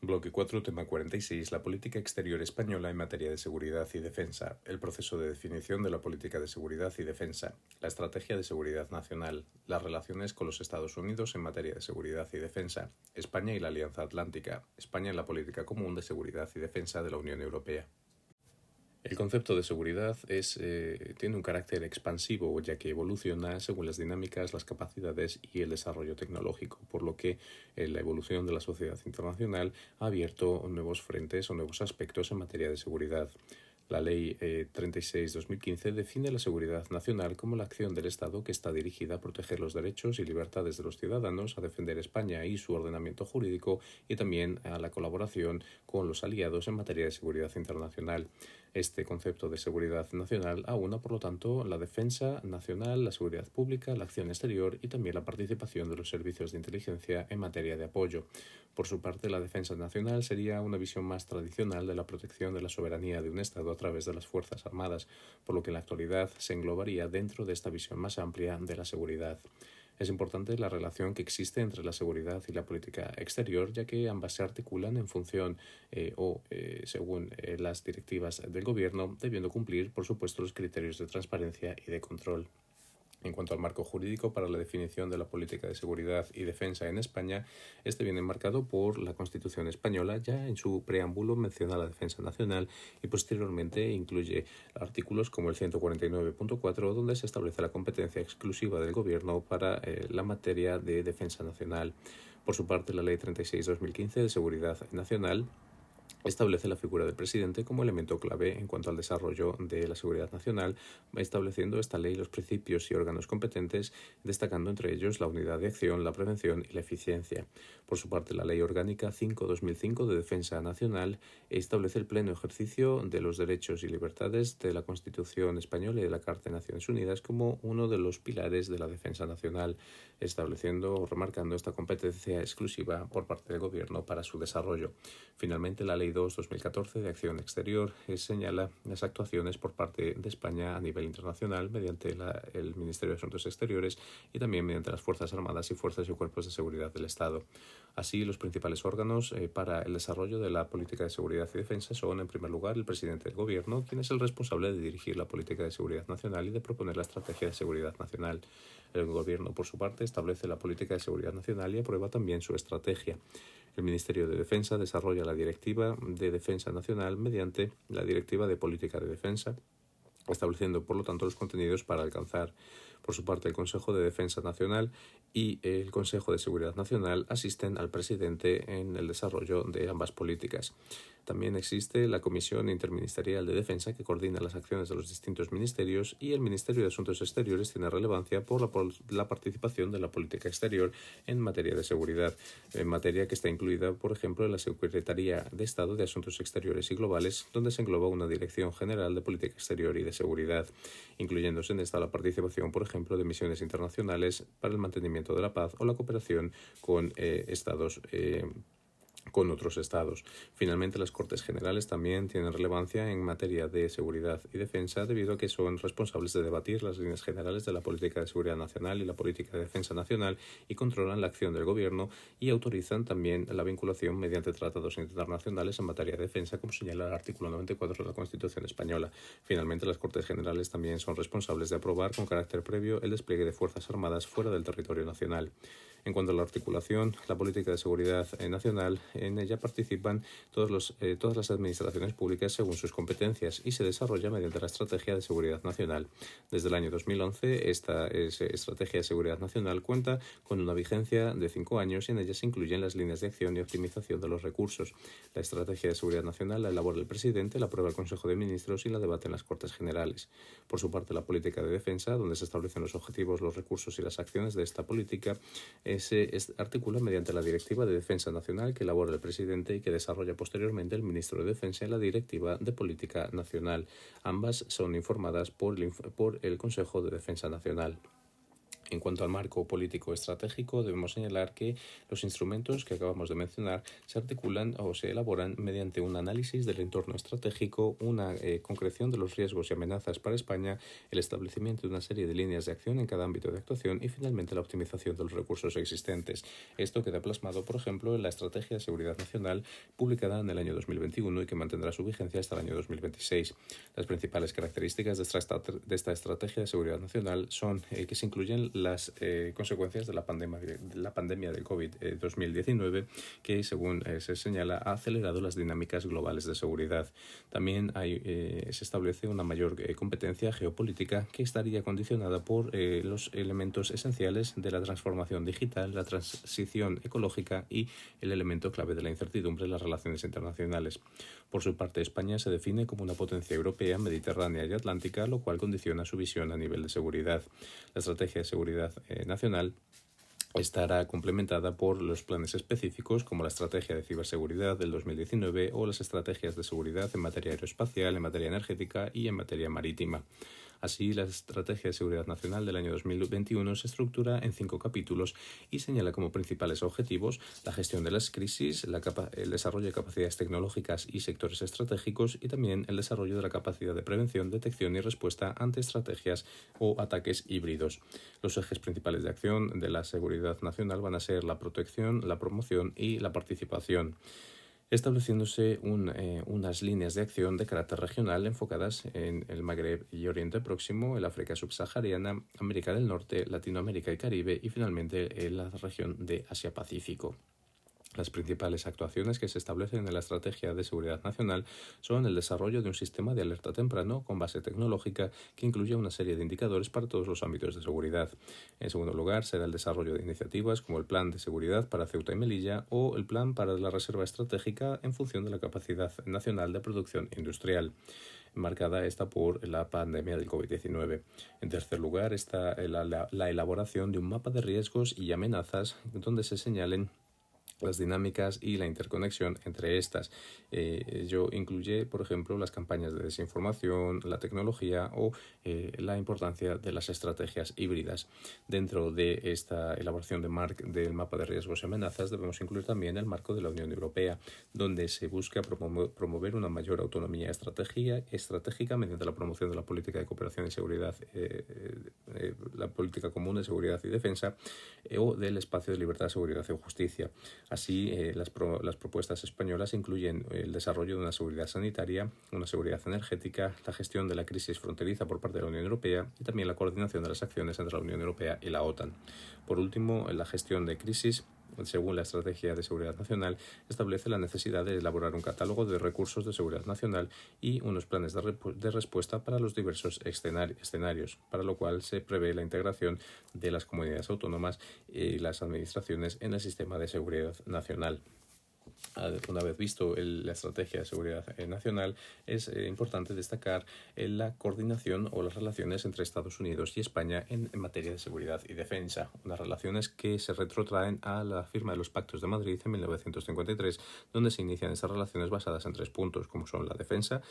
Bloque 4, tema 46. La política exterior española en materia de seguridad y defensa. El proceso de definición de la política de seguridad y defensa. La estrategia de seguridad nacional. Las relaciones con los Estados Unidos en materia de seguridad y defensa. España y la Alianza Atlántica. España en la política común de seguridad y defensa de la Unión Europea. El concepto de seguridad eh, tiene un carácter expansivo, ya que evoluciona según las dinámicas, las capacidades y el desarrollo tecnológico, por lo que eh, la evolución de la sociedad internacional ha abierto nuevos frentes o nuevos aspectos en materia de seguridad. La Ley 36-2015 eh, define la seguridad nacional como la acción del Estado que está dirigida a proteger los derechos y libertades de los ciudadanos, a defender España y su ordenamiento jurídico y también a la colaboración con los aliados en materia de seguridad internacional. Este concepto de seguridad nacional aúna, por lo tanto, la defensa nacional, la seguridad pública, la acción exterior y también la participación de los servicios de inteligencia en materia de apoyo. Por su parte, la defensa nacional sería una visión más tradicional de la protección de la soberanía de un Estado a través de las Fuerzas Armadas, por lo que en la actualidad se englobaría dentro de esta visión más amplia de la seguridad. Es importante la relación que existe entre la seguridad y la política exterior, ya que ambas se articulan en función eh, o eh, según eh, las directivas del Gobierno, debiendo cumplir, por supuesto, los criterios de transparencia y de control. En cuanto al marco jurídico para la definición de la política de seguridad y defensa en España, este viene marcado por la Constitución española, ya en su preámbulo menciona la defensa nacional y posteriormente incluye artículos como el 149.4, donde se establece la competencia exclusiva del Gobierno para eh, la materia de defensa nacional. Por su parte, la Ley 36-2015 de Seguridad Nacional establece la figura del presidente como elemento clave en cuanto al desarrollo de la seguridad nacional, estableciendo esta ley los principios y órganos competentes, destacando entre ellos la unidad de acción, la prevención y la eficiencia. Por su parte, la Ley Orgánica 5-2005 de Defensa Nacional establece el pleno ejercicio de los derechos y libertades de la Constitución española y de la Carta de Naciones Unidas como uno de los pilares de la defensa nacional, estableciendo o remarcando esta competencia exclusiva por parte del Gobierno para su desarrollo. Finalmente, la Ley 2-2014 de Acción Exterior eh, señala las actuaciones por parte de España a nivel internacional mediante el Ministerio de Asuntos Exteriores y también mediante las Fuerzas Armadas y Fuerzas y Cuerpos de Seguridad del Estado. Así, los principales órganos eh, para el desarrollo de la política de seguridad y defensa son, en primer lugar, el presidente del Gobierno, quien es el responsable de dirigir la política de seguridad nacional y de proponer la estrategia de seguridad nacional. El Gobierno, por su parte, establece la política de seguridad nacional y aprueba también su estrategia. El Ministerio de Defensa desarrolla la Directiva de Defensa Nacional mediante la Directiva de Política de Defensa, estableciendo, por lo tanto, los contenidos para alcanzar por su parte, el Consejo de Defensa Nacional y el Consejo de Seguridad Nacional asisten al presidente en el desarrollo de ambas políticas. También existe la Comisión Interministerial de Defensa que coordina las acciones de los distintos ministerios y el Ministerio de Asuntos Exteriores tiene relevancia por la, participación de la política exterior en materia de seguridad, en materia que está incluida, por ejemplo, en la Secretaría de Estado de Asuntos Exteriores y Globales, donde se engloba una Dirección General de Política Exterior y Seguridad, incluyéndose en esta la participación, por ejemplo, de misiones internacionales para el mantenimiento de la paz o la cooperación con eh, estados eh, con otros estados. Finalmente, las Cortes Generales también tienen relevancia en materia de seguridad y defensa debido a que son responsables de debatir las líneas generales de la política de seguridad nacional y la política de defensa nacional y controlan la acción del gobierno y autorizan también la vinculación mediante tratados internacionales en materia de defensa, como señala el artículo 94 de la Constitución española. Finalmente, las Cortes Generales también son responsables de aprobar con carácter previo el despliegue de Fuerzas Armadas fuera del territorio nacional. En cuanto a la articulación, la política de seguridad eh, nacional, en ella participan eh, todas las administraciones públicas según sus competencias y se desarrolla mediante la Estrategia de Seguridad Nacional. Desde el año 2011, esta Estrategia de Seguridad Nacional cuenta con una vigencia de cinco años y en ella se incluyen las líneas de acción y optimización de los recursos. La Estrategia de Seguridad Nacional la elabora el presidente, la aprueba el Consejo de Ministros y la debate en las Cortes Generales. Por su parte, la política de defensa, donde se establecen los objetivos, los recursos y las acciones de esta política, se articula mediante la Directiva de Defensa Nacional que elabora el presidente y que desarrolla posteriormente el ministro de Defensa en la Directiva de Política Nacional. Ambas son informadas por el, por el Consejo de Defensa Nacional. En cuanto al marco político estratégico, debemos señalar que los instrumentos que acabamos de mencionar se articulan o se elaboran mediante un análisis del entorno estratégico, una eh, concreción de los riesgos y amenazas para España, el establecimiento de una serie de líneas de acción en cada ámbito de actuación y finalmente la optimización de los recursos existentes. Esto queda plasmado, por ejemplo, en la Estrategia de Seguridad Nacional publicada en el año 2021 y que mantendrá su vigencia hasta el año 2026. Las principales características de esta, de esta Estrategia de Seguridad Nacional son eh, que se incluyen las eh, consecuencias de la pandemia, de la pandemia del COVID-2019, eh, que, según eh, se señala, ha acelerado las dinámicas globales de seguridad. También se establece una mayor competencia geopolítica que estaría condicionada por los elementos esenciales de la transformación digital, la transición ecológica y el elemento clave de la incertidumbre en las relaciones internacionales. Por su parte, España se define como una potencia europea, mediterránea y atlántica, lo cual condiciona su visión a nivel de seguridad. La estrategia de seguridad eh, nacional estará complementada por los planes específicos como la Estrategia de Ciberseguridad del 2019 o las estrategias de seguridad en materia aeroespacial, en materia energética y en materia marítima. Así, la Estrategia de Seguridad Nacional del año 2021 se estructura en cinco capítulos y señala como principales objetivos la gestión de las crisis, el desarrollo de capacidades tecnológicas y sectores estratégicos y también el desarrollo de la capacidad de prevención, detección y respuesta ante estrategias o ataques híbridos. Los ejes principales de acción de la seguridad nacional van a ser la protección, la promoción y la participación estableciéndose eh, unas líneas de acción de carácter regional enfocadas en el Magreb y Oriente Próximo, el África subsahariana, América del Norte, Latinoamérica y Caribe y finalmente en la región de Asia-Pacífico. Las principales actuaciones que se establecen en la Estrategia de Seguridad Nacional son el desarrollo de un sistema de alerta temprano con base tecnológica que incluye una serie de indicadores para todos los ámbitos de seguridad. En segundo lugar, será el desarrollo de iniciativas como el Plan de Seguridad para Ceuta y Melilla o el Plan para la Reserva Estratégica en función de la capacidad nacional de producción industrial marcada esta por la pandemia del COVID-19. En tercer lugar está la, la elaboración de un mapa de riesgos y amenazas donde se señalen las dinámicas y la interconexión entre estas. Eh, yo incluye, por ejemplo, las campañas de desinformación, la tecnología o eh, la importancia de las estrategias híbridas. Dentro de esta elaboración de del mapa de riesgos y amenazas debemos incluir también el marco de la Unión Europea, donde se busca promover una mayor autonomía estratégica, mediante la promoción de la política de cooperación y seguridad, eh, la política común de seguridad y defensa o del espacio de libertad, seguridad y justicia. Así, eh, las, las, propuestas españolas incluyen el desarrollo de una seguridad sanitaria, una seguridad energética, la gestión de la crisis fronteriza por parte de la Unión Europea y también la coordinación de las acciones entre la Unión Europea y la OTAN. Por último, la gestión de crisis según la Estrategia de Seguridad Nacional, establece la necesidad de elaborar un catálogo de recursos de seguridad nacional y unos planes de, respuesta para los diversos escenarios, para lo cual se prevé la integración de las comunidades autónomas y las administraciones en el sistema de seguridad nacional una vez visto la estrategia de seguridad eh, nacional, es eh, importante destacar eh, la coordinación o las relaciones entre Estados Unidos y España en, materia de seguridad y defensa, unas relaciones que se retrotraen a la firma de los Pactos de Madrid en 1953, donde se inician esas relaciones basadas en tres puntos, como son la defensa,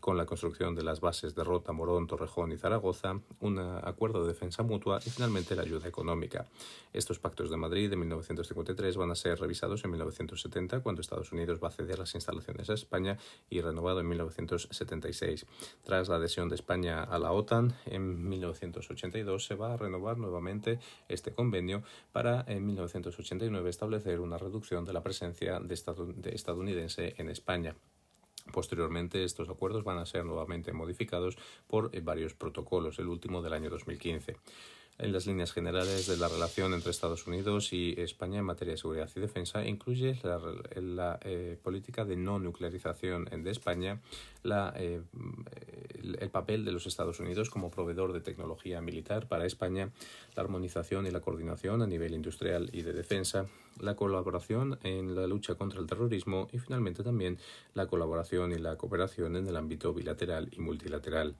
con la construcción de las bases de Rota, Morón, Torrejón y Zaragoza, un acuerdo de defensa mutua y finalmente la ayuda económica. Estos Pactos de Madrid de 1953 van a ser revisados en 1970, cuando Estados Unidos va a ceder las instalaciones a España y renovado en 1976. Tras la adhesión de España a la OTAN en 1982 se va a renovar nuevamente este convenio para en 1989 establecer una reducción de la presencia de, de estadounidense en España. Posteriormente, estos acuerdos van a ser nuevamente modificados por eh, varios protocolos, el último del año 2015 en las líneas generales de la relación entre Estados Unidos y España en materia de seguridad y defensa incluye la, eh, política de no nuclearización de España, la, eh, el papel de los Estados Unidos como proveedor de tecnología militar para España, la armonización y la coordinación a nivel industrial y de defensa, la colaboración en la lucha contra el terrorismo y finalmente también la colaboración y la cooperación en el ámbito bilateral y multilateral.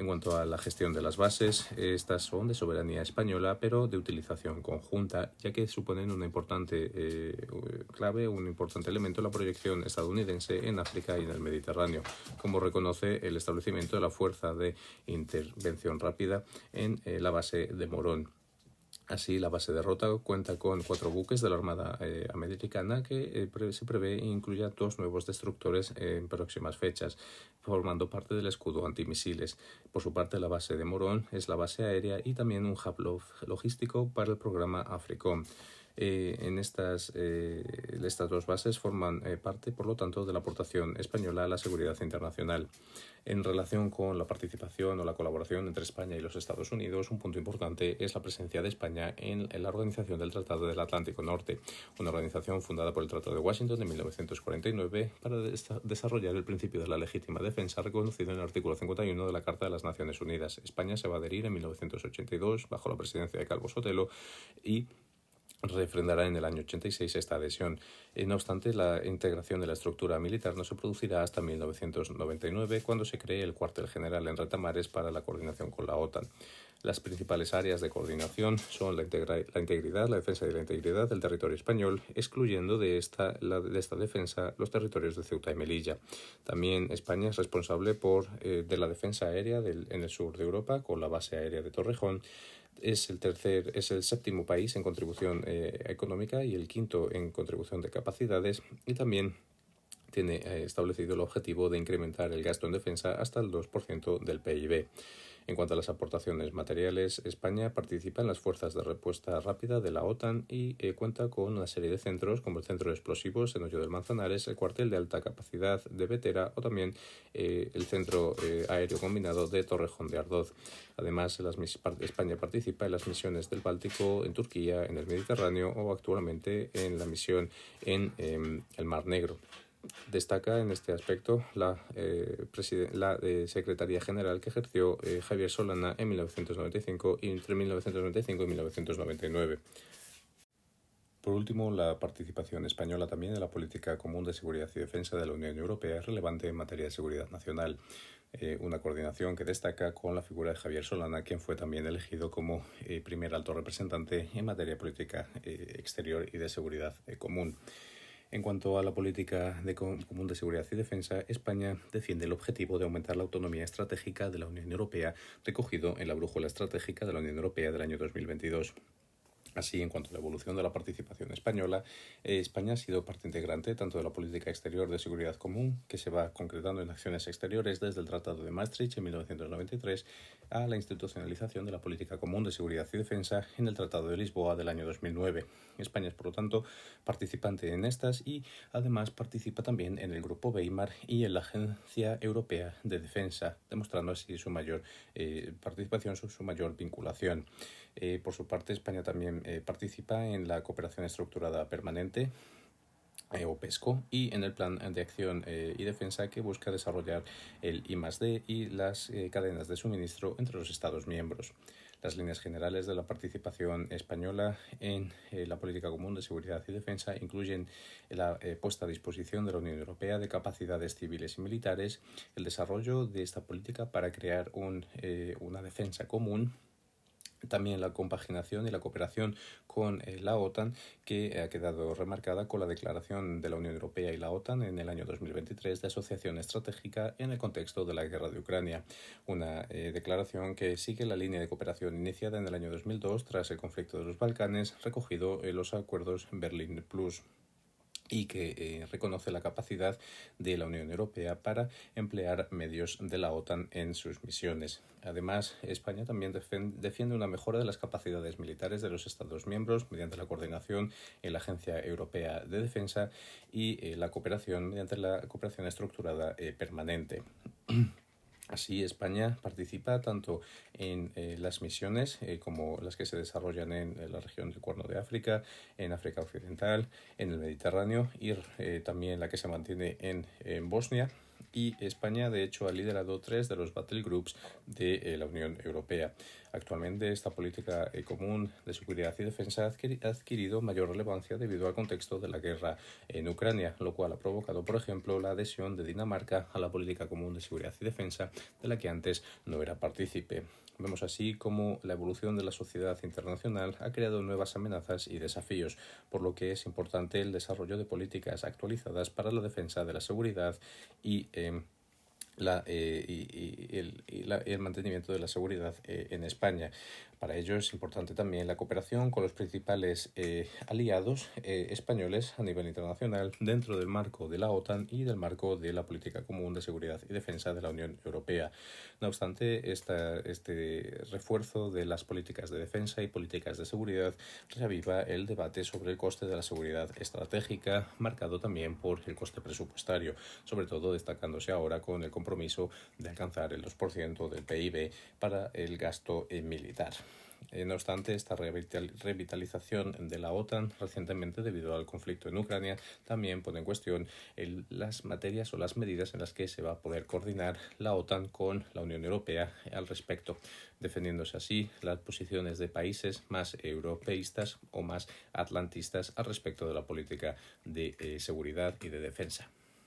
En cuanto a la gestión de las bases, estas son de soberanía española, pero de utilización conjunta, ya que suponen una importante eh, clave, un importante elemento en la proyección estadounidense en África y en el Mediterráneo, como reconoce el establecimiento de la Fuerza de Intervención Rápida en eh, la base de Morón. Así, la base de Rota cuenta con cuatro buques de la Armada eh, Americana que eh, se prevé incluya dos nuevos destructores en próximas fechas, formando parte del escudo antimisiles. Por su parte, la base de Morón es la base aérea y también un hub logístico para el programa AFRICOM. Eh, en estas, eh, estas dos bases forman eh, parte, por lo tanto, de la aportación española a la seguridad internacional. En relación con la participación o la colaboración entre España y los Estados Unidos, un punto importante es la presencia de España en, la Organización del Tratado del Atlántico Norte, una organización fundada por el Tratado de Washington de 1949 para desarrollar el principio de la legítima defensa reconocido en el artículo 51 de la Carta de las Naciones Unidas. España se va a adherir en 1982 bajo la presidencia de Calvo Sotelo y refrendará en el año 86 esta adhesión. Eh, no obstante, la integración de la estructura militar no se producirá hasta 1999, cuando se cree el cuartel general en Retamares para la coordinación con la OTAN. Las principales áreas de coordinación son la, integridad, la defensa de la integridad del territorio español, excluyendo de esta, de esta defensa los territorios de Ceuta y Melilla. También España es responsable por, eh, de la defensa aérea en el sur de Europa, con la base aérea de Torrejón, es el tercer, es el séptimo país en contribución eh, económica y el quinto en contribución de capacidades y también tiene eh, establecido el objetivo de incrementar el gasto en defensa hasta el 2% del PIB. En cuanto a las aportaciones materiales, España participa en las fuerzas de respuesta rápida de la OTAN y eh, cuenta con una serie de centros como el Centro de Explosivos en Hoyo del Manzanares, el cuartel de alta capacidad de Vetera o también eh, el Centro eh, Aéreo Combinado de Torrejón de Ardoz. Además, España participa en las misiones del Báltico, en Turquía, en el Mediterráneo o actualmente en la misión en em, el Mar Negro. Destaca en este aspecto la, eh, eh, Secretaría General que ejerció eh, Javier Solana en 1995 y entre 1995 y 1999. Por último, la participación española también en la política común de seguridad y defensa de la Unión Europea es relevante en materia de seguridad nacional. una coordinación que destaca con la figura de Javier Solana, quien fue también elegido como primer alto representante en materia política exterior y de seguridad común. En cuanto a la política de común de seguridad y defensa, España defiende el objetivo de aumentar la autonomía estratégica de la Unión Europea, recogido en la brújula estratégica de la Unión Europea del año 2022. Así, en cuanto a la evolución de la participación española, eh, España ha sido parte integrante tanto de la política exterior de seguridad común, que se va concretando en acciones exteriores desde el Tratado de Maastricht en 1993, a la institucionalización de la política común de seguridad y defensa en el Tratado de Lisboa del año 2009. España es, por lo tanto, participante en estas y, además, participa también en el Grupo Weimar y en la Agencia Europea de Defensa, demostrando así su mayor eh, participación, su, su mayor vinculación. Eh, por su parte, España también eh, participa en la cooperación estructurada permanente eh, o PESCO y en el plan de acción y defensa que busca desarrollar el I+D y las cadenas de suministro entre los Estados miembros. Las líneas generales de la participación española en la política común de seguridad y defensa incluyen la puesta a disposición de la Unión Europea de capacidades civiles y militares, el desarrollo de esta política para crear un, una defensa común también la compaginación y la cooperación con eh, la OTAN, que ha quedado remarcada con la declaración de la Unión Europea y la OTAN en el año 2023 de asociación estratégica en el contexto de la guerra de Ucrania. Una eh, declaración que sigue la línea de cooperación iniciada en el año 2002 tras el conflicto de los Balcanes, recogido en los acuerdos Berlín Plus y que eh, reconoce la capacidad de la Unión Europea para emplear medios de la OTAN en sus misiones. Además, España también defiende una mejora de las capacidades militares de los Estados miembros mediante la coordinación en la Agencia Europea de Defensa y eh, la cooperación mediante la cooperación estructurada eh, permanente. Así, España participa tanto en eh, las misiones eh, como las que se desarrollan en, la región del Cuerno de África, en África Occidental, en el Mediterráneo y eh, también la que se mantiene en, en Bosnia y España de hecho ha liderado tres de los battle groups de eh, la Unión Europea. Actualmente esta política eh, común de seguridad y defensa ha adquirido mayor relevancia debido al contexto de la guerra en Ucrania, lo cual ha provocado, por ejemplo, la adhesión de Dinamarca a la política común de seguridad y defensa de la que antes no era partícipe. Vemos así cómo la evolución de la sociedad internacional ha creado nuevas amenazas y desafíos, por lo que es importante el desarrollo de políticas actualizadas para la defensa de la seguridad y em, la, eh, y, el, mantenimiento de la seguridad eh, en España. Para ello es importante también la cooperación con los principales eh, aliados eh, españoles a nivel internacional dentro del marco de la OTAN y del marco de la política común de seguridad y defensa de la Unión Europea. No obstante, esta, este refuerzo de las políticas de defensa y políticas de seguridad reaviva el debate sobre el coste de la seguridad estratégica, marcado también por el coste presupuestario, sobre todo destacándose ahora con el compromiso de alcanzar el 2% del PIB para el gasto militar. Eh, no obstante, esta revitalización de la OTAN recientemente debido al conflicto en Ucrania también pone en cuestión las materias o las medidas en las que se va a poder coordinar la OTAN con la Unión Europea al respecto, defendiéndose así las posiciones de países más europeístas o más atlantistas al respecto de la política de eh, seguridad y de defensa.